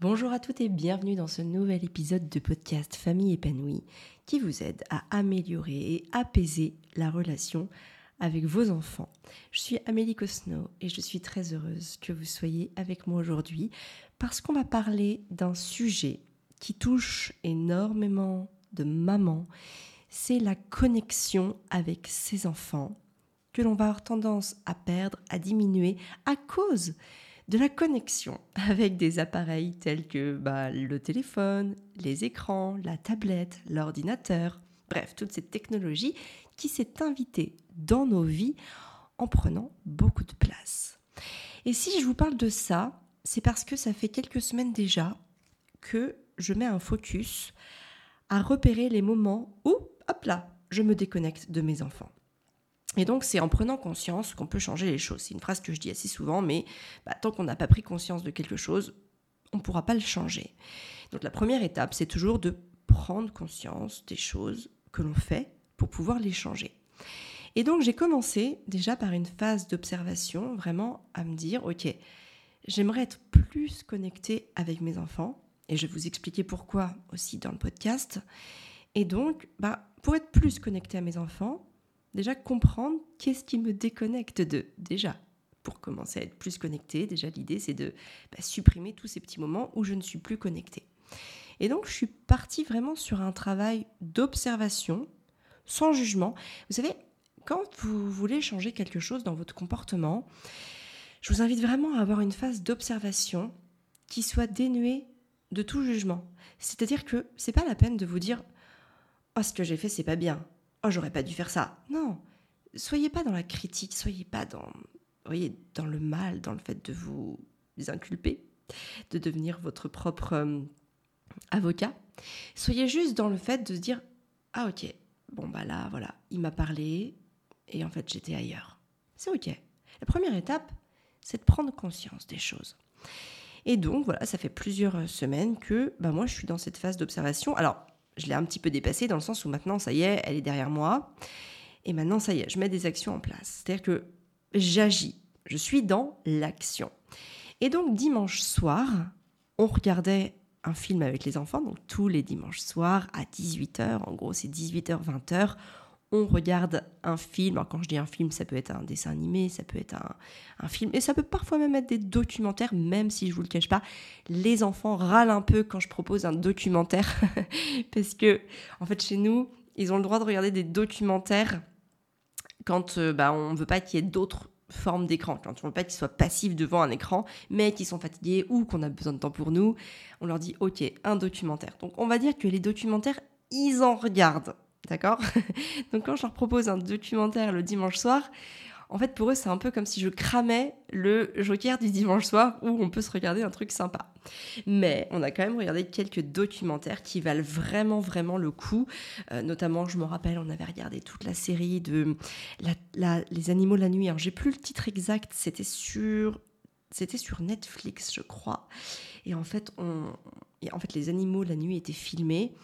Bonjour à toutes et bienvenue dans ce nouvel épisode de podcast Famille épanouie qui vous aide à améliorer et apaiser la relation avec vos enfants. Je suis Amélie Cosno et je suis très heureuse que vous soyez avec moi aujourd'hui parce qu'on va parler d'un sujet qui touche énormément de mamans, c'est la connexion avec ses enfants que l'on va avoir tendance à perdre, à diminuer à cause de la connexion avec des appareils tels que bah, le téléphone, les écrans, la tablette, l'ordinateur, bref, toute cette technologie qui s'est invitée dans nos vies en prenant beaucoup de place. Et si je vous parle de ça, c'est parce que ça fait quelques semaines déjà que je mets un focus à repérer les moments où, hop là, je me déconnecte de mes enfants. Et donc, c'est en prenant conscience qu'on peut changer les choses. C'est une phrase que je dis assez souvent, mais bah, tant qu'on n'a pas pris conscience de quelque chose, on ne pourra pas le changer. Donc, la première étape, c'est toujours de prendre conscience des choses que l'on fait pour pouvoir les changer. Et donc, j'ai commencé déjà par une phase d'observation, vraiment à me dire, OK, j'aimerais être plus connectée avec mes enfants, et je vais vous expliquer pourquoi aussi dans le podcast. Et donc, bah, pour être plus connectée à mes enfants, déjà comprendre qu'est-ce qui me déconnecte de déjà pour commencer à être plus connecté déjà l'idée c'est de bah, supprimer tous ces petits moments où je ne suis plus connecté et donc je suis partie vraiment sur un travail d'observation sans jugement. Vous savez quand vous voulez changer quelque chose dans votre comportement je vous invite vraiment à avoir une phase d'observation qui soit dénuée de tout jugement. C'est-à-dire que c'est pas la peine de vous dire oh ce que j'ai fait c'est pas bien oh j'aurais pas dû faire ça. Non, soyez pas dans la critique, soyez pas dans, voyez, dans le mal, dans le fait de vous inculper, de devenir votre propre euh, avocat. Soyez juste dans le fait de se dire ah ok, bon bah là voilà, il m'a parlé et en fait j'étais ailleurs. C'est ok. La première étape, c'est de prendre conscience des choses. Et donc voilà, ça fait plusieurs semaines que bah, moi je suis dans cette phase d'observation. Alors je l'ai un petit peu dépassée dans le sens où maintenant, ça y est, elle est derrière moi. Et maintenant, ça y est, je mets des actions en place. C'est-à-dire que j'agis. Je suis dans l'action. Et donc, dimanche soir, on regardait un film avec les enfants, donc tous les dimanches soirs à 18h, en gros c'est 18h, 20h, on regarde un film. Alors quand je dis un film, ça peut être un dessin animé, ça peut être un, film, et ça peut parfois même être des documentaires, même si je vous le cache pas, les enfants râlent un peu quand je propose un documentaire, parce que en fait chez nous, ils ont le droit de regarder des documentaires quand euh, bah, on ne veut pas qu'il y ait d'autres formes d'écran, quand on veut pas qu'ils soient passifs devant un écran, mais qu'ils sont fatigués ou qu'on a besoin de temps pour nous, on leur dit ok, un documentaire. Donc on va dire que les documentaires, ils en regardent D'accord Donc quand je leur propose un documentaire le dimanche soir, en fait pour eux c'est un peu comme si je cramais le joker du dimanche soir où on peut se regarder un truc sympa. Mais on a quand même regardé quelques documentaires qui valent vraiment vraiment le coup. Euh, notamment je me rappelle on avait regardé toute la série de Les animaux la nuit. Alors j'ai plus le titre exact, c'était sur c'était sur Netflix, je crois. Et en fait, on, en fait, les animaux la nuit étaient filmés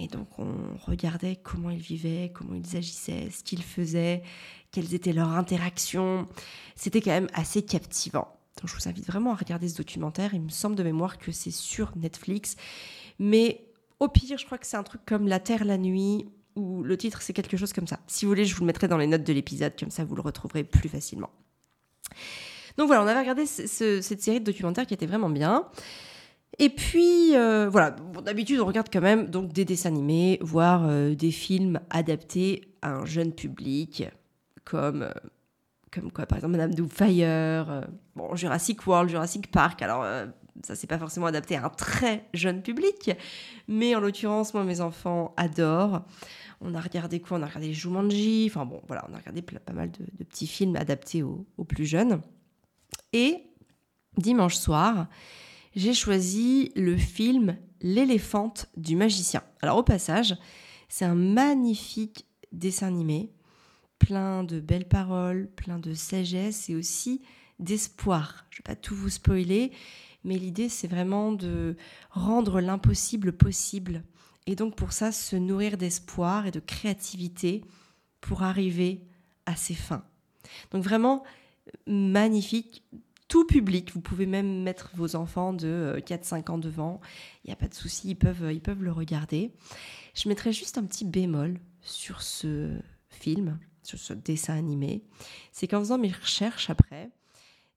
et donc on regardait comment ils vivaient, comment ils agissaient, ce qu'ils faisaient, quelles étaient leurs interactions. C'était quand même assez captivant. Donc je vous invite vraiment à regarder ce documentaire. Il me semble de mémoire que c'est sur Netflix. Mais au pire, je crois que c'est un truc comme La Terre la nuit, ou le titre c'est quelque chose comme ça. Si vous voulez, je vous le mettrai dans les notes de l'épisode, comme ça vous le retrouverez plus facilement. Donc voilà, on avait regardé cette série de documentaires qui était vraiment bien. Et puis, euh, voilà, d'habitude, on regarde quand même donc des dessins animés, voire euh, des films adaptés à un jeune public, comme, euh, comme quoi, par exemple, Madame Doubtfire, bon, Jurassic World, Jurassic Park. Alors, ça, c'est pas forcément adapté à un très jeune public, mais en l'occurrence, moi, mes enfants adorent. On a regardé quoi? On a regardé Jumanji, enfin bon, voilà, on a regardé pas mal de, petits films adaptés aux, aux plus jeunes. Et dimanche soir, j'ai choisi le film L'éléphante du magicien. Alors au passage, c'est un magnifique dessin animé, plein de belles paroles, plein de sagesse et aussi d'espoir. Je ne vais pas tout vous spoiler, mais l'idée c'est vraiment de rendre l'impossible possible. Et donc pour ça, se nourrir d'espoir et de créativité pour arriver à ses fins. Donc vraiment magnifique, tout public. Vous pouvez même mettre vos enfants de 4-5 ans devant. Il n'y a pas de souci, ils peuvent, ils peuvent le regarder. Je mettrai juste un petit bémol sur ce film, sur ce dessin animé. C'est qu'en faisant mes recherches après,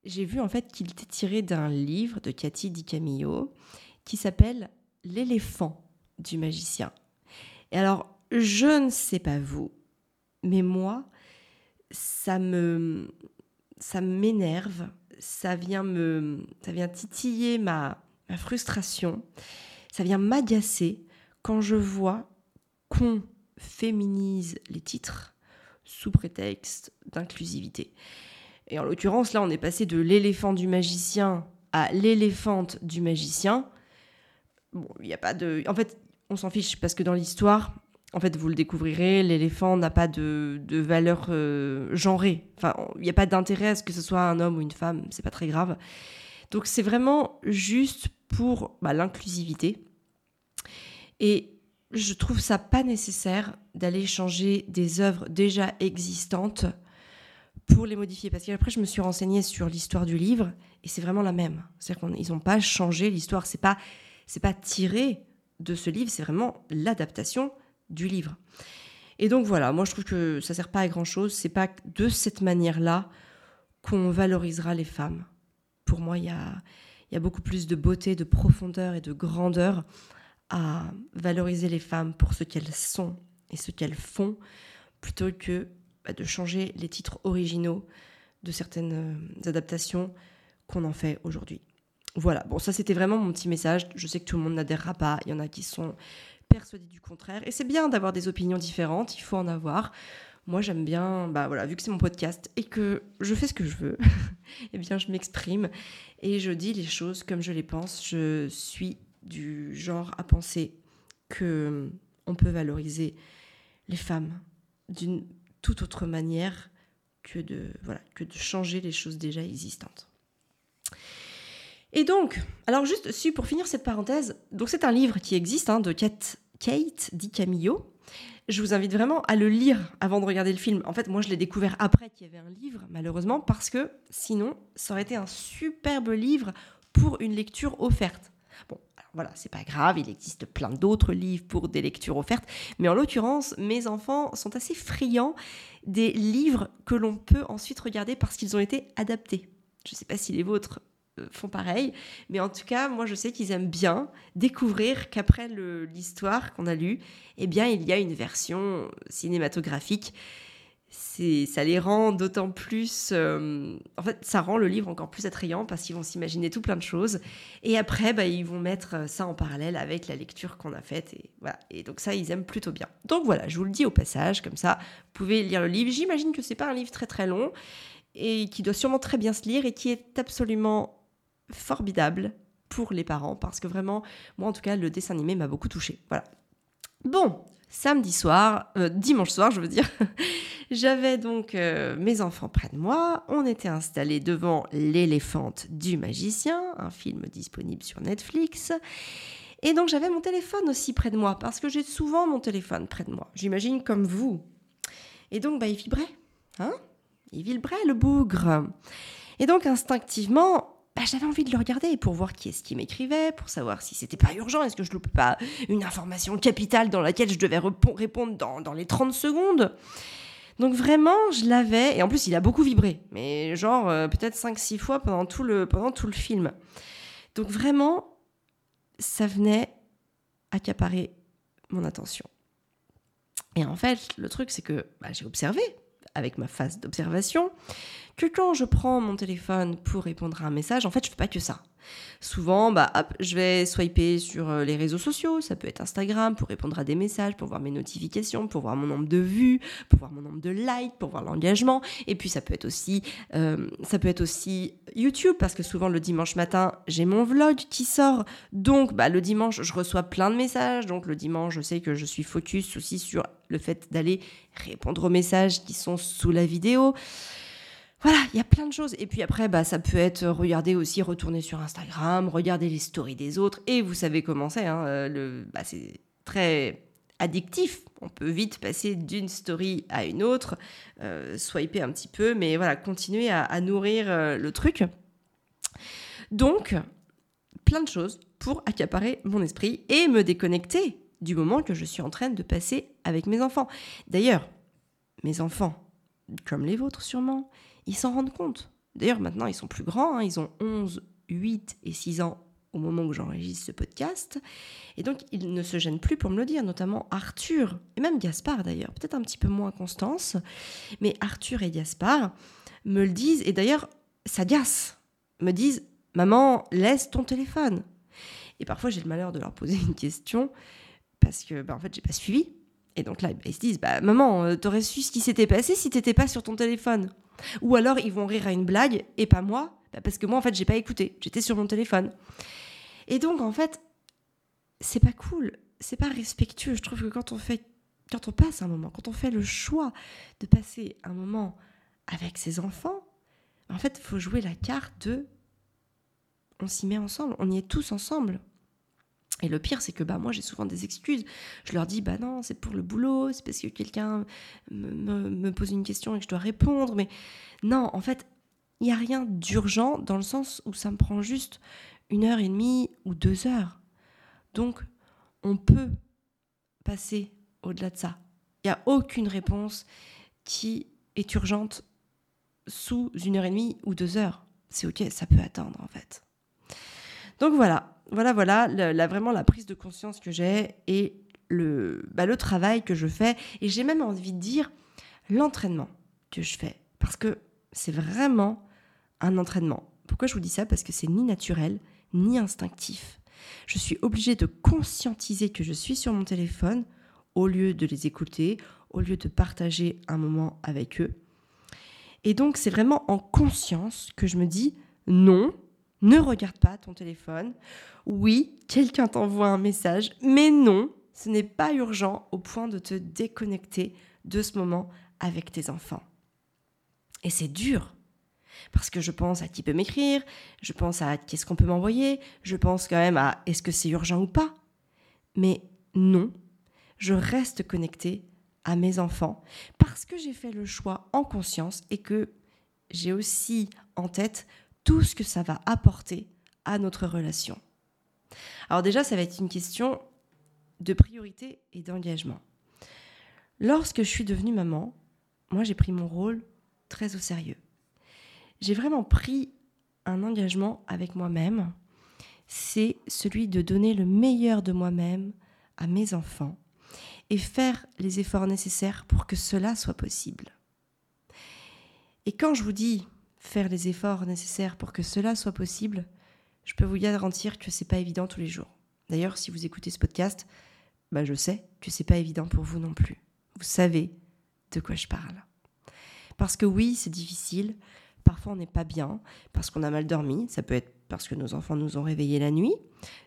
j'ai vu en fait qu'il était tiré d'un livre de Cathy Di Camillo qui s'appelle L'éléphant du magicien. Et alors, je ne sais pas vous, mais moi, ça me ça m'énerve, ça vient me ça vient titiller ma, frustration, ça vient m'agacer quand je vois qu'on féminise les titres sous prétexte d'inclusivité. Et en l'occurrence, là, on est passé de l'éléphant du magicien à l'éléphante du magicien. Bon, il n'y a pas de. En fait, on s'en fiche parce que dans l'histoire, en fait, vous le découvrirez, l'éléphant n'a pas de, valeur euh, genrée. Enfin, il n'y a pas d'intérêt à ce que ce soit un homme ou une femme, c'est pas très grave. Donc, c'est vraiment juste pour bah, l'inclusivité. Et je trouve ça pas nécessaire d'aller changer des œuvres déjà existantes pour les modifier. Parce qu'après, je me suis renseignée sur l'histoire du livre et c'est vraiment la même. C'est-à-dire qu'ils n'ont pas changé l'histoire. C'est pas, pas tiré de ce livre, c'est vraiment l'adaptation du livre. Et donc voilà, moi je trouve que ça sert pas à grand chose. C'est pas de cette manière-là qu'on valorisera les femmes. Pour moi, il y a, y a beaucoup plus de beauté, de profondeur et de grandeur à valoriser les femmes pour ce qu'elles sont et ce qu'elles font, plutôt que bah, de changer les titres originaux de certaines euh, adaptations qu'on en fait aujourd'hui. Voilà, bon ça c'était vraiment mon petit message. Je sais que tout le monde n'adhérera pas, il y en a qui sont persuadés du contraire, et c'est bien d'avoir des opinions différentes, il faut en avoir. Moi j'aime bien, bah voilà, vu que c'est mon podcast et que je fais ce que je veux, eh bien je m'exprime et je dis les choses comme je les pense. Je suis du genre à penser que on peut valoriser les femmes d'une toute autre manière que de, voilà, que de changer les choses déjà existantes. Et donc, alors juste pour finir cette parenthèse, donc c'est un livre qui existe hein, de Kate, Kate Di Camillo. Je vous invite vraiment à le lire avant de regarder le film. En fait, moi, je l'ai découvert après qu'il y avait un livre, malheureusement, parce que sinon, ça aurait été un superbe livre pour une lecture offerte. Bon, voilà, c'est pas grave, il existe plein d'autres livres pour des lectures offertes, mais en l'occurrence, mes enfants sont assez friands des livres que l'on peut ensuite regarder parce qu'ils ont été adaptés. Je ne sais pas si les vôtres font pareil, mais en tout cas, moi je sais qu'ils aiment bien découvrir qu'après l'histoire qu'on a lue, eh bien il y a une version cinématographique ça les rend d'autant plus. Euh, en fait, ça rend le livre encore plus attrayant parce qu'ils vont s'imaginer tout plein de choses. Et après, bah, ils vont mettre ça en parallèle avec la lecture qu'on a faite. Et, voilà. et donc, ça, ils aiment plutôt bien. Donc, voilà, je vous le dis au passage, comme ça, vous pouvez lire le livre. J'imagine que c'est pas un livre très très long et qui doit sûrement très bien se lire et qui est absolument formidable pour les parents parce que vraiment, moi en tout cas, le dessin animé m'a beaucoup touché. Voilà. Bon, samedi soir, euh, dimanche soir, je veux dire. J'avais donc euh, mes enfants près de moi. On était installés devant L'éléphante du magicien, un film disponible sur Netflix. Et donc j'avais mon téléphone aussi près de moi, parce que j'ai souvent mon téléphone près de moi. J'imagine comme vous. Et donc bah, il vibrait. Hein? Il vibrait le bougre. Et donc instinctivement, bah, j'avais envie de le regarder pour voir qui est-ce qui m'écrivait, pour savoir si c'était pas urgent, est-ce que je loupe pas une information capitale dans laquelle je devais répondre dans, dans les 30 secondes? Donc vraiment, je l'avais, et en plus il a beaucoup vibré, mais genre euh, peut-être 5-6 fois pendant tout, le, pendant tout le film. Donc vraiment, ça venait accaparer mon attention. Et en fait, le truc, c'est que bah, j'ai observé, avec ma phase d'observation, que quand je prends mon téléphone pour répondre à un message, en fait, je fais pas que ça. Souvent, bah, hop, je vais swiper sur euh, les réseaux sociaux, ça peut être Instagram pour répondre à des messages, pour voir mes notifications, pour voir mon nombre de vues, pour voir mon nombre de likes, pour voir l'engagement. Et puis ça peut être aussi, euh, ça peut être aussi YouTube parce que souvent le dimanche matin j'ai mon vlog qui sort, donc bah, le dimanche je reçois plein de messages, donc le dimanche je sais que je suis focus aussi sur le fait d'aller répondre aux messages qui sont sous la vidéo. Voilà, il y a plein de choses. Et puis après, bah, ça peut être regarder aussi, retourner sur Instagram, regarder les stories des autres. Et vous savez comment c'est, hein, euh, bah, c'est très addictif. On peut vite passer d'une story à une autre, euh, swiper un petit peu, mais voilà, continuer à, nourrir euh, le truc. Donc, plein de choses pour accaparer mon esprit et me déconnecter du moment que je suis en train de passer avec mes enfants. D'ailleurs, mes enfants, comme les vôtres sûrement, ils s'en rendent compte. D'ailleurs, maintenant, ils sont plus grands, hein. ils ont 11, 8 et 6 ans au moment où j'enregistre ce podcast. Et donc, ils ne se gênent plus pour me le dire, notamment Arthur, et même Gaspard d'ailleurs, peut-être un petit peu moins Constance, mais Arthur et Gaspard me le disent, et d'ailleurs, ça me disent, maman, laisse ton téléphone. Et parfois, j'ai le malheur de leur poser une question, parce que, bah, en fait, j'ai pas suivi. Et donc là, ils se disent, bah, maman, euh, t'aurais su ce qui s'était passé si t'étais pas sur ton téléphone. Ou alors, ils vont rire à une blague, et pas moi, bah, parce que moi, en fait, j'ai pas écouté, j'étais sur mon téléphone. Et donc, en fait, c'est pas cool, c'est pas respectueux. Je trouve que quand on fait, quand on passe un moment, quand on fait le choix de passer un moment avec ses enfants, en fait, faut jouer la carte de on s'y met ensemble, on y est tous ensemble. Et le pire, c'est que bah, moi, j'ai souvent des excuses. Je leur dis, bah non, c'est pour le boulot, c'est parce que quelqu'un me, me, pose une question et que je dois répondre. Mais non, en fait, il n'y a rien d'urgent dans le sens où ça me prend juste une heure et demie ou deux heures. Donc, on peut passer au-delà de ça. Il n'y a aucune réponse qui est urgente sous une heure et demie ou deux heures. C'est ok, ça peut attendre en fait. Donc voilà, voilà, voilà, vraiment la prise de conscience que j'ai et le, bah, le travail que je fais. Et j'ai même envie de dire l'entraînement que je fais. Parce que c'est vraiment un entraînement. Pourquoi je vous dis ça? Parce que c'est ni naturel, ni instinctif. Je suis obligée de conscientiser que je suis sur mon téléphone au lieu de les écouter, au lieu de partager un moment avec eux. Et donc c'est vraiment en conscience que je me dis non, ne regarde pas ton téléphone. Oui, quelqu'un t'envoie un message, mais non, ce n'est pas urgent au point de te déconnecter de ce moment avec tes enfants. Et c'est dur. Parce que je pense à qui peut m'écrire, je pense à qu'est-ce qu'on peut m'envoyer, je pense quand même à est-ce que c'est urgent ou pas. Mais non, je reste connectée à mes enfants parce que j'ai fait le choix en conscience et que j'ai aussi en tête tout ce que ça va apporter à notre relation. Alors déjà, ça va être une question de priorité et d'engagement. Lorsque je suis devenue maman, moi j'ai pris mon rôle très au sérieux j'ai vraiment pris un engagement avec moi-même, c'est celui de donner le meilleur de moi-même à mes enfants et faire les efforts nécessaires pour que cela soit possible. Et quand je vous dis faire les efforts nécessaires pour que cela soit possible, je peux vous garantir que c'est pas évident tous les jours. D'ailleurs, si vous écoutez ce podcast, bah je sais que c'est pas évident pour vous non plus. Vous savez de quoi je parle. Parce que oui, c'est difficile, Parfois, on n'est pas bien parce qu'on a mal dormi. Ça peut être parce que nos enfants nous ont réveillés la nuit.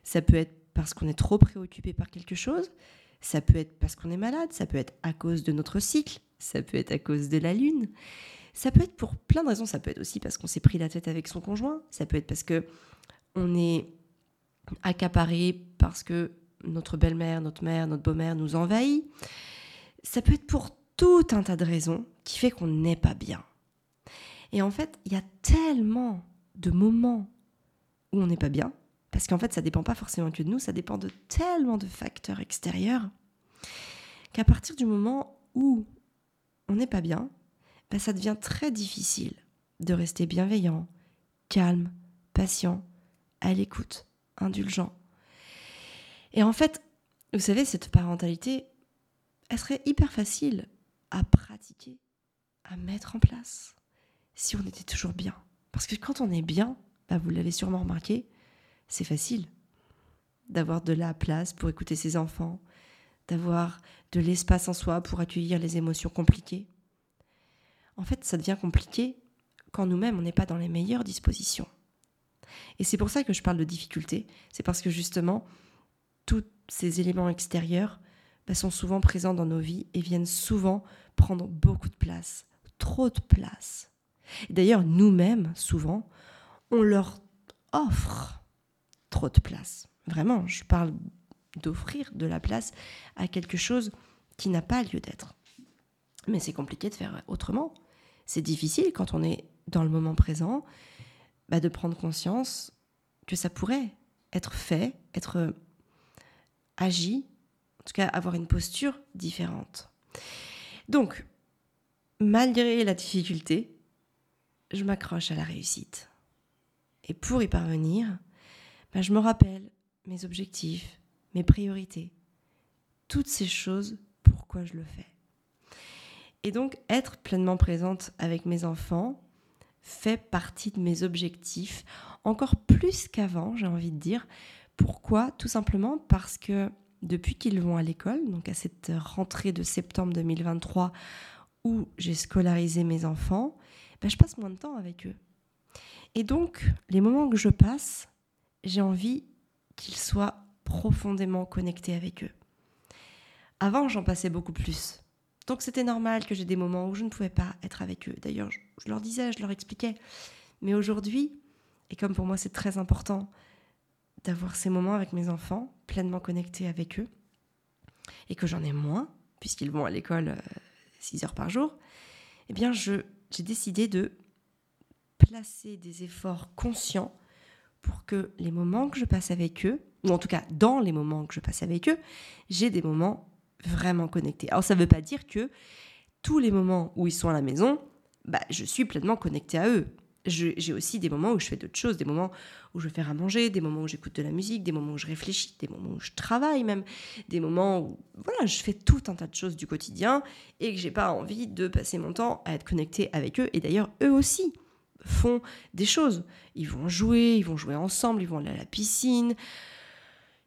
Ça peut être parce qu'on est trop préoccupé par quelque chose. Ça peut être parce qu'on est malade. Ça peut être à cause de notre cycle. Ça peut être à cause de la lune. Ça peut être pour plein de raisons. Ça peut être aussi parce qu'on s'est pris la tête avec son conjoint. Ça peut être parce que on est accaparé parce que notre belle-mère, notre mère, notre beau-mère nous envahit. Ça peut être pour tout un tas de raisons qui fait qu'on n'est pas bien. Et en fait, il y a tellement de moments où on n'est pas bien, parce qu'en fait, ça dépend pas forcément que de nous, ça dépend de tellement de facteurs extérieurs, qu'à partir du moment où on n'est pas bien, ben, ça devient très difficile de rester bienveillant, calme, patient, à l'écoute, indulgent. Et en fait, vous savez, cette parentalité, elle serait hyper facile à pratiquer, à mettre en place si on était toujours bien. Parce que quand on est bien, bah vous l'avez sûrement remarqué, c'est facile d'avoir de la place pour écouter ses enfants, d'avoir de l'espace en soi pour accueillir les émotions compliquées. En fait, ça devient compliqué quand nous-mêmes, on n'est pas dans les meilleures dispositions. Et c'est pour ça que je parle de difficulté, c'est parce que justement, tous ces éléments extérieurs bah, sont souvent présents dans nos vies et viennent souvent prendre beaucoup de place, trop de place. D'ailleurs, nous-mêmes, souvent, on leur offre trop de place. Vraiment, je parle d'offrir de la place à quelque chose qui n'a pas lieu d'être. Mais c'est compliqué de faire autrement. C'est difficile quand on est dans le moment présent bah, de prendre conscience que ça pourrait être fait, être agi, en tout cas avoir une posture différente. Donc, malgré la difficulté, je m'accroche à la réussite. Et pour y parvenir, bah, je me rappelle mes objectifs, mes priorités, toutes ces choses, pourquoi je le fais. Et donc, être pleinement présente avec mes enfants fait partie de mes objectifs, encore plus qu'avant, j'ai envie de dire. Pourquoi? Tout simplement parce que depuis qu'ils vont à l'école, donc à cette rentrée de septembre 2023 où j'ai scolarisé mes enfants, ben je passe moins de temps avec eux. Et donc, les moments que je passe, j'ai envie qu'ils soient profondément connectés avec eux. Avant, j'en passais beaucoup plus. Donc c'était normal que j'ai des moments où je ne pouvais pas être avec eux. D'ailleurs, je leur disais, je leur expliquais. Mais aujourd'hui, et comme pour moi c'est très important d'avoir ces moments avec mes enfants, pleinement connectés avec eux, et que j'en ai moins, puisqu'ils vont à l'école 6 euh, heures par jour, eh bien j'ai décidé de placer des efforts conscients pour que les moments que je passe avec eux, ou en tout cas dans les moments que je passe avec eux, j'ai des moments vraiment connectés. Alors ça ne veut pas dire que tous les moments où ils sont à la maison, bah, je suis pleinement connectée à eux. J'ai aussi des moments où je fais d'autres choses, des moments où je fais à manger, des moments où j'écoute de la musique, des moments où je réfléchis, des moments où je travaille même, des moments où voilà, je fais tout un tas de choses du quotidien et que j'ai pas envie de passer mon temps à être connectée avec eux. Et d'ailleurs, eux aussi font des choses. Ils vont jouer, ils vont jouer ensemble, ils vont aller à la piscine,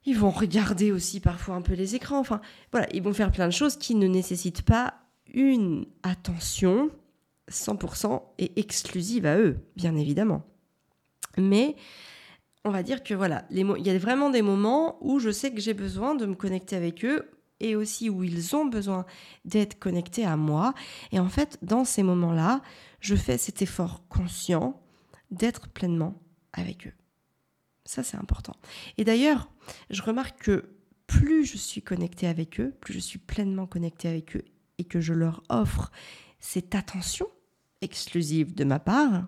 ils vont regarder aussi parfois un peu les écrans. Enfin, voilà, ils vont faire plein de choses qui ne nécessitent pas une attention 100% et exclusive à eux, bien évidemment. Mais on va dire que voilà, il y a vraiment des moments où je sais que j'ai besoin de me connecter avec eux et aussi où ils ont besoin d'être connectés à moi. Et en fait, dans ces moments-là, je fais cet effort conscient d'être pleinement avec eux. Ça, c'est important. Et d'ailleurs, je remarque que plus je suis connectée avec eux, plus je suis pleinement connectée avec eux et que je leur offre cette attention exclusive de ma part,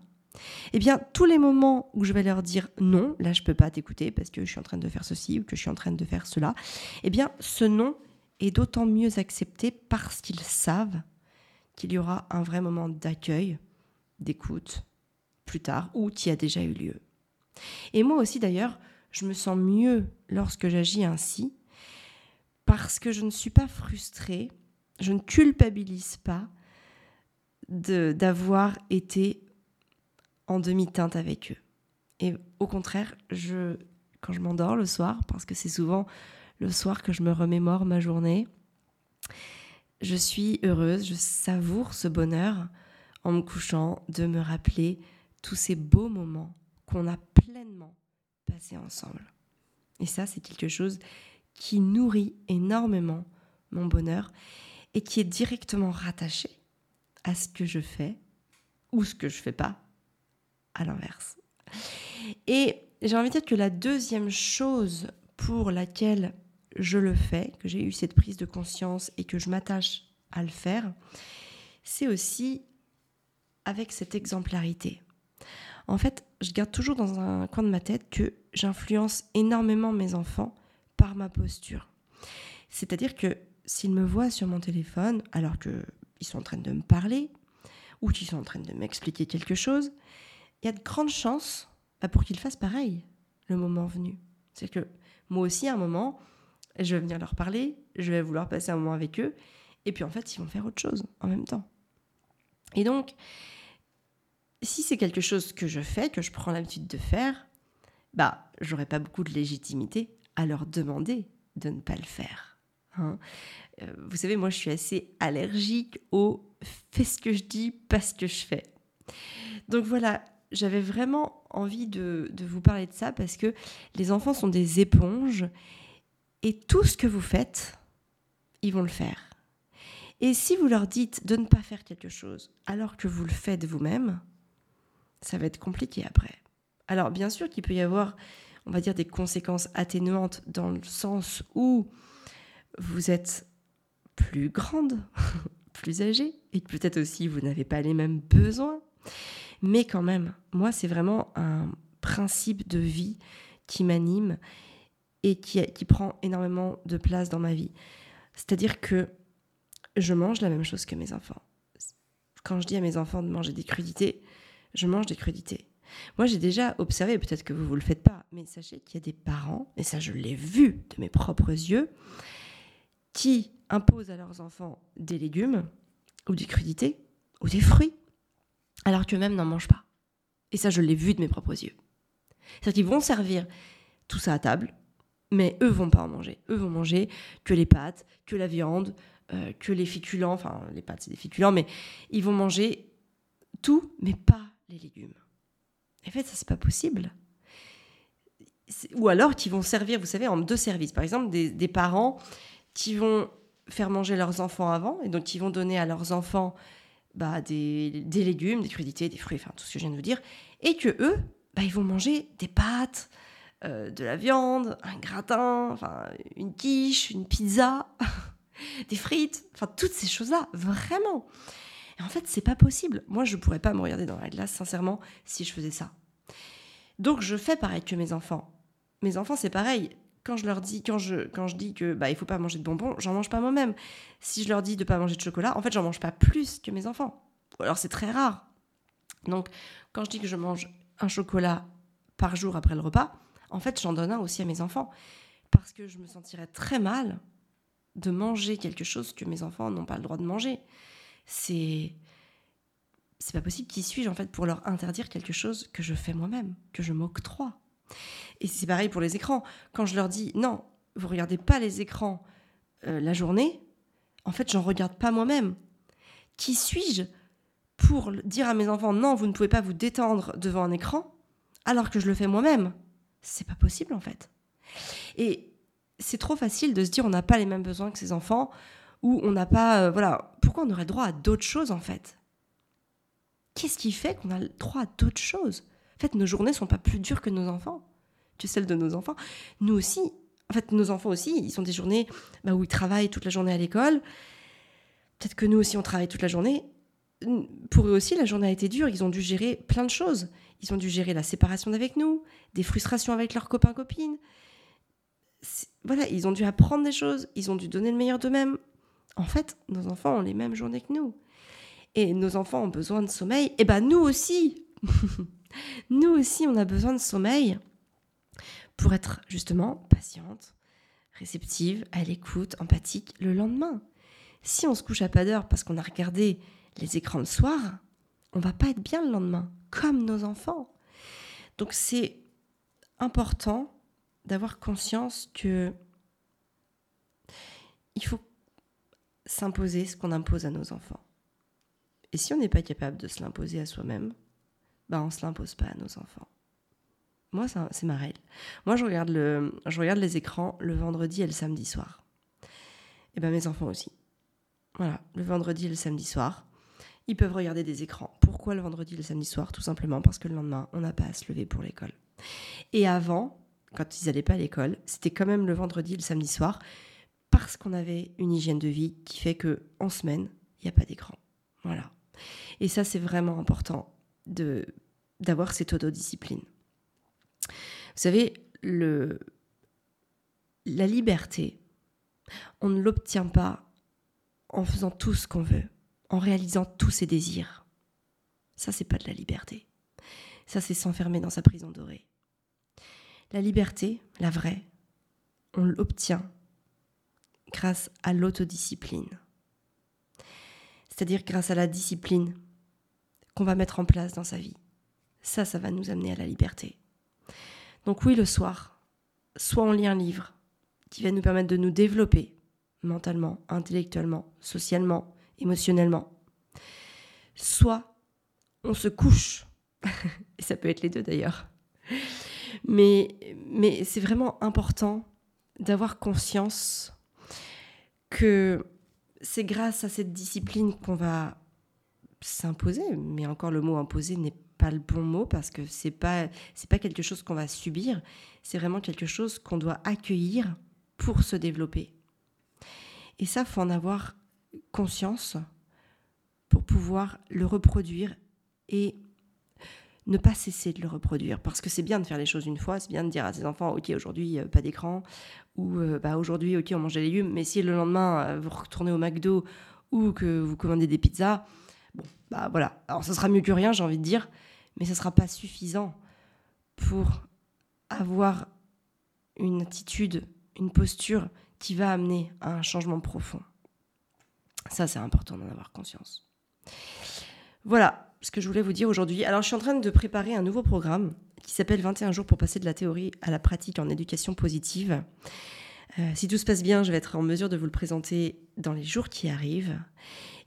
eh bien, tous les moments où je vais leur dire non, là, je ne peux pas t'écouter parce que je suis en train de faire ceci ou que je suis en train de faire cela, eh bien, ce non est d'autant mieux accepté parce qu'ils savent qu'il y aura un vrai moment d'accueil, d'écoute, plus tard, ou qui a déjà eu lieu. Et moi aussi d'ailleurs, je me sens mieux lorsque j'agis ainsi, parce que je ne suis pas frustrée, je ne culpabilise pas d'avoir été en demi-teinte avec eux. Et au contraire, je, quand je m'endors le soir, parce que c'est souvent le soir que je me remémore ma journée, je suis heureuse, je savoure ce bonheur en me couchant de me rappeler tous ces beaux moments qu'on a pleinement passés ensemble. Et ça, c'est quelque chose qui nourrit énormément mon bonheur et qui est directement rattaché à ce que je fais ou ce que je fais pas à l'inverse. Et j'ai envie de dire que la deuxième chose pour laquelle je le fais, que j'ai eu cette prise de conscience et que je m'attache à le faire, c'est aussi avec cette exemplarité. En fait, je garde toujours dans un coin de ma tête que j'influence énormément mes enfants par ma posture. C'est-à-dire que s'ils me voient sur mon téléphone alors qu'ils sont en train de me parler ou qu'ils sont en train de m'expliquer quelque chose, il y a de grandes chances bah, pour qu'ils fassent pareil le moment venu. C'est que moi aussi, à un moment, je vais venir leur parler, je vais vouloir passer un moment avec eux, et puis en fait, ils vont faire autre chose en même temps. Et donc, si c'est quelque chose que je fais, que je prends l'habitude de faire, bah, j'aurais pas beaucoup de légitimité à leur demander de ne pas le faire. Hein. Euh, vous savez, moi, je suis assez allergique au fais ce que je dis, pas ce que je fais. Donc voilà, j'avais vraiment envie de, de, vous parler de ça parce que les enfants sont des éponges et tout ce que vous faites, ils vont le faire. Et si vous leur dites de ne pas faire quelque chose alors que vous le faites vous-même, ça va être compliqué après. Alors bien sûr qu'il peut y avoir, on va dire, des conséquences atténuantes dans le sens où vous êtes plus grande, plus âgée, et peut-être aussi vous n'avez pas les mêmes besoins. Mais quand même, moi, c'est vraiment un principe de vie qui m'anime et qui, prend énormément de place dans ma vie. C'est-à-dire que je mange la même chose que mes enfants. Quand je dis à mes enfants de manger des crudités, je mange des crudités. Moi, j'ai déjà observé, peut-être que vous ne le faites pas, mais sachez qu'il y a des parents, et ça je l'ai vu de mes propres yeux, qui imposent à leurs enfants des légumes ou des crudités ou des fruits, alors qu'eux-mêmes n'en mangent pas. Et ça, je l'ai vu de mes propres yeux. C'est-à-dire qu'ils vont servir tout ça à table, mais eux vont pas en manger. Eux vont manger que les pâtes, que la viande, euh, que les féculents. Enfin, les pâtes, c'est des féculents, mais ils vont manger tout, mais pas les légumes. En fait, ça, c'est pas possible. Ou alors qu'ils vont servir, vous savez, en deux services. Par exemple, des, parents qui vont faire manger leurs enfants avant, et donc qui vont donner à leurs enfants bah, des, légumes, des crudités, des fruits, enfin tout ce que je viens de vous dire, et que eux, bah, ils vont manger des pâtes, euh, de la viande, un gratin, enfin une quiche, une pizza, des frites, enfin toutes ces choses-là, vraiment. En fait, c'est pas possible. Moi, je pourrais pas me regarder dans la glace, sincèrement, si je faisais ça. Donc, je fais pareil que mes enfants. Mes enfants, c'est pareil. Quand je leur dis, quand je, quand je dis que bah il faut pas manger de bonbons, j'en mange pas moi-même. Si je leur dis de pas manger de chocolat, en fait, j'en mange pas plus que mes enfants. Ou alors c'est très rare. Donc, quand je dis que je mange un chocolat par jour après le repas, en fait, j'en donne un aussi à mes enfants. Parce que je me sentirais très mal de manger quelque chose que mes enfants n'ont pas le droit de manger. C'est. C'est pas possible. Qui suis-je en fait pour leur interdire quelque chose que je fais moi-même, que je m'octroie? Et c'est pareil pour les écrans. Quand je leur dis non, vous regardez pas les écrans euh, la journée, en fait, j'en regarde pas moi-même. Qui suis-je pour dire à mes enfants non, vous ne pouvez pas vous détendre devant un écran alors que je le fais moi-même? C'est pas possible en fait. Et c'est trop facile de se dire on n'a pas les mêmes besoins que ses enfants ou on n'a pas euh, voilà pourquoi on aurait droit à d'autres choses en fait? Qu'est-ce qui fait qu'on a le droit à d'autres choses? En fait nos journées sont pas plus dures que nos enfants. Que celles de nos enfants. Nous aussi en fait nos enfants aussi ils sont des journées bah, où ils travaillent toute la journée à l'école. Peut-être que nous aussi on travaille toute la journée. Pour eux aussi la journée a été dure. Ils ont dû gérer plein de choses. Ils ont dû gérer la séparation d'avec nous, des frustrations avec leurs copains copines. Voilà, ils ont dû apprendre des choses, ils ont dû donner le meilleur d'eux-mêmes. En fait, nos enfants ont les mêmes journées que nous. Et nos enfants ont besoin de sommeil. Et eh ben nous aussi. nous aussi, on a besoin de sommeil pour être justement patiente, réceptive, à l'écoute, empathique le lendemain. Si on se couche à pas d'heure parce qu'on a regardé les écrans le soir, on va pas être bien le lendemain comme nos enfants. Donc c'est important d'avoir conscience que il faut s'imposer ce qu'on impose à nos enfants. Et si on n'est pas capable de se l'imposer à soi-même, bah on se l'impose pas à nos enfants. Moi, c'est ma règle. Moi, je regarde, le, je regarde les écrans le vendredi et le samedi soir. Et ben mes enfants aussi. Voilà, le vendredi et le samedi soir ils peuvent regarder des écrans. Pourquoi le vendredi et le samedi soir? Tout simplement parce que le lendemain, on n'a pas à se lever pour l'école. Et avant, quand ils n'allaient pas à l'école, c'était quand même le vendredi et le samedi soir, parce qu'on avait une hygiène de vie qui fait que en semaine, il n'y a pas d'écran. Voilà. Et ça, c'est vraiment important de d'avoir cette autodiscipline. Vous savez, le, la liberté, on ne l'obtient pas en faisant tout ce qu'on veut en réalisant tous ses désirs. Ça, c'est pas de la liberté. Ça, c'est s'enfermer dans sa prison dorée. La liberté, la vraie, on l'obtient grâce à l'autodiscipline. C'est-à-dire grâce à la discipline qu'on va mettre en place dans sa vie. Ça, ça va nous amener à la liberté. Donc oui, le soir, soit on lit un livre qui va nous permettre de nous développer mentalement, intellectuellement, socialement, émotionnellement. Soit on se couche, et ça peut être les deux d'ailleurs, mais, mais c'est vraiment important d'avoir conscience que c'est grâce à cette discipline qu'on va s'imposer, mais encore le mot imposer n'est pas le bon mot parce que c'est pas c'est pas quelque chose qu'on va subir, c'est vraiment quelque chose qu'on doit accueillir pour se développer. Et ça faut en avoir conscience pour pouvoir le reproduire et ne pas cesser de le reproduire. Parce que c'est bien de faire les choses une fois, c'est bien de dire à ses enfants, ok, aujourd'hui, euh, pas d'écran, ou euh, bah, aujourd'hui, ok, on mange des légumes, mais si le lendemain, euh, vous retournez au McDo ou que vous commandez des pizzas, bon, bah voilà. Alors, ça sera mieux que rien, j'ai envie de dire, mais ça sera pas suffisant pour avoir une attitude, une posture qui va amener à un changement profond. Ça, c'est important d'en avoir conscience. Voilà ce que je voulais vous dire aujourd'hui. Alors, je suis en train de préparer un nouveau programme qui s'appelle 21 jours pour passer de la théorie à la pratique en éducation positive. Euh, si tout se passe bien, je vais être en mesure de vous le présenter dans les jours qui arrivent.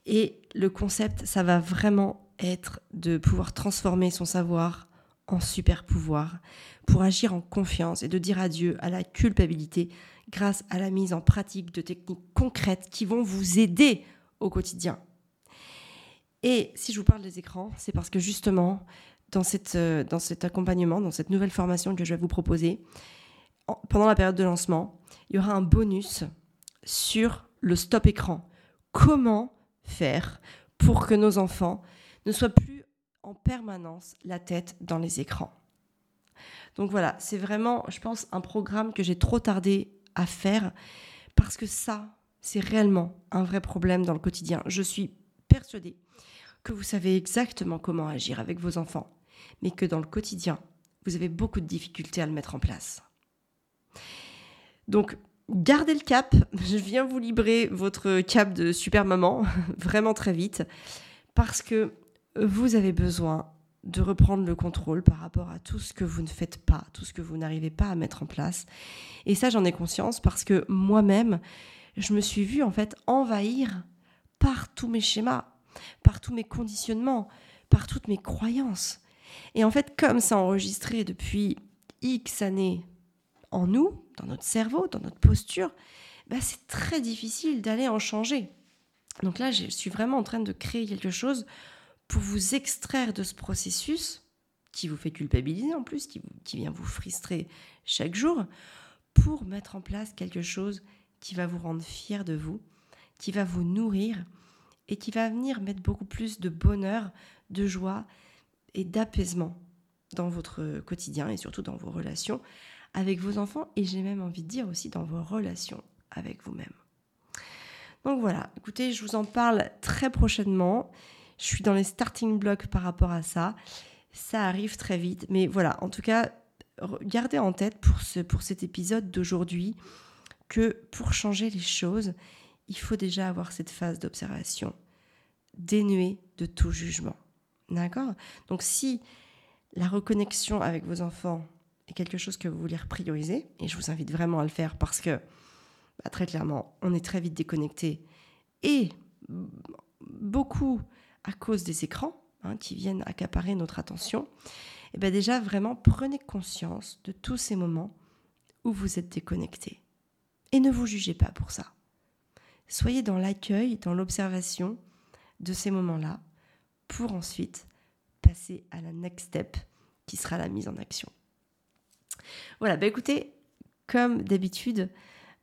Et le concept, ça va vraiment être de pouvoir transformer son savoir en super pouvoir pour agir en confiance et de dire adieu à la culpabilité grâce à la mise en pratique de techniques concrètes qui vont vous aider au quotidien. Et si je vous parle des écrans, c'est parce que justement, dans, cette, euh, dans cet accompagnement, dans cette nouvelle formation que je vais vous proposer, pendant la période de lancement, il y aura un bonus sur le stop écran. Comment faire pour que nos enfants ne soient plus en permanence la tête dans les écrans? Donc voilà, c'est vraiment, je pense, un programme que j'ai trop tardé à faire parce que ça, c'est réellement un vrai problème dans le quotidien. Je suis persuadée que vous savez exactement comment agir avec vos enfants, mais que dans le quotidien, vous avez beaucoup de difficultés à le mettre en place. Donc, gardez le cap. Je viens vous libérer votre cap de super maman vraiment très vite parce que vous avez besoin de reprendre le contrôle par rapport à tout ce que vous ne faites pas, tout ce que vous n'arrivez pas à mettre en place. Et ça, j'en ai conscience parce que moi-même, je me suis vue en fait envahir par tous mes schémas, par tous mes conditionnements, par toutes mes croyances. Et en fait, comme ça enregistré depuis X années en nous, dans notre cerveau, dans notre posture, bah c'est très difficile d'aller en changer. Donc là, je suis vraiment en train de créer quelque chose pour vous extraire de ce processus qui vous fait culpabiliser en plus, qui, qui vient vous frustrer chaque jour, pour mettre en place quelque chose qui va vous rendre fier de vous, qui va vous nourrir et qui va venir mettre beaucoup plus de bonheur, de joie et d'apaisement dans votre quotidien et surtout dans vos relations avec vos enfants et j'ai même envie de dire aussi dans vos relations avec vous-même. Donc voilà, écoutez, je vous en parle très prochainement. Je suis dans les starting blocks par rapport à ça. Ça arrive très vite, mais voilà, en tout cas, gardez en tête pour, ce, pour cet épisode d'aujourd'hui que pour changer les choses, il faut déjà avoir cette phase d'observation dénuée de tout jugement. D'accord? Donc si la reconnexion avec vos enfants est quelque chose que vous voulez prioriser, et je vous invite vraiment à le faire parce que, bah, très clairement, on est très vite déconnecté, et beaucoup à cause des écrans hein, qui viennent accaparer notre attention, et bien déjà vraiment prenez conscience de tous ces moments où vous êtes déconnecté. Et ne vous jugez pas pour ça. Soyez dans l'accueil, dans l'observation de ces moments-là, pour ensuite passer à la next step, qui sera la mise en action. Voilà, bah écoutez, comme d'habitude,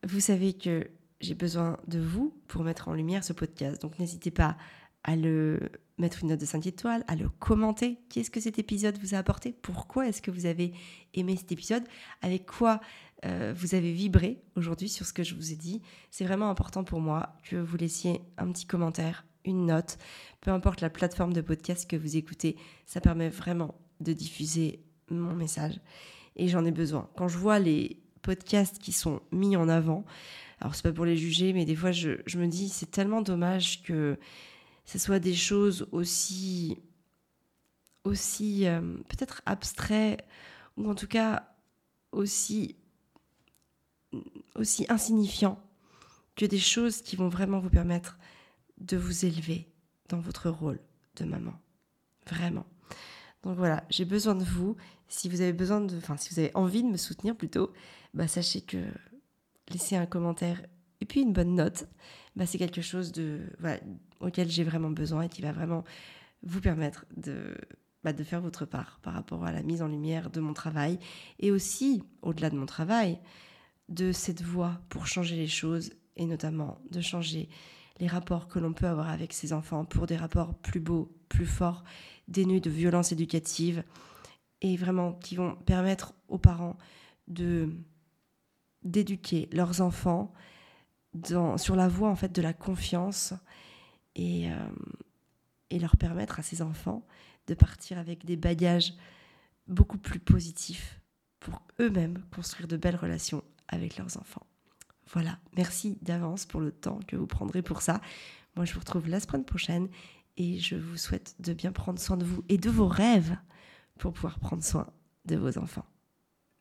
vous savez que j'ai besoin de vous pour mettre en lumière ce podcast. Donc n'hésitez pas à le mettre une note de 5 étoiles, à le commenter. Qu'est-ce que cet épisode vous a apporté? Pourquoi est-ce que vous avez aimé cet épisode? Avec quoi euh, vous avez vibré aujourd'hui sur ce que je vous ai dit. C'est vraiment important pour moi que vous laissiez un petit commentaire, une note, peu importe la plateforme de podcast que vous écoutez, ça permet vraiment de diffuser mon message. Et j'en ai besoin. Quand je vois les podcasts qui sont mis en avant, alors c'est pas pour les juger, mais des fois je, me dis c'est tellement dommage que ce soit des choses aussi, aussi euh, peut-être abstraits ou en tout cas aussi, aussi insignifiants que des choses qui vont vraiment vous permettre de vous élever dans votre rôle de maman. Vraiment. Donc voilà, j'ai besoin de vous. Si vous avez besoin de, enfin, si vous avez envie de me soutenir plutôt, bah, sachez que laisser un commentaire et puis une bonne note, bah, c'est quelque chose auquel j'ai vraiment besoin et qui va vraiment vous permettre de, bah, de faire votre part par rapport à la mise en lumière de mon travail et aussi, au-delà de mon travail, de cette voie pour changer les choses et notamment de changer les rapports que l'on peut avoir avec ses enfants pour des rapports plus beaux, plus forts, dénués de violence éducative et vraiment qui vont permettre aux parents de d'éduquer leurs enfants dans, sur la voie en fait de la confiance et, euh, et leur permettre à ces enfants de partir avec des bagages beaucoup plus positifs pour eux-mêmes construire de belles relations avec leurs enfants. Voilà, merci d'avance pour le temps que vous prendrez pour ça. Moi, je vous retrouve la semaine prochaine et je vous souhaite de bien prendre soin de vous et de vos rêves pour pouvoir prendre soin de vos enfants.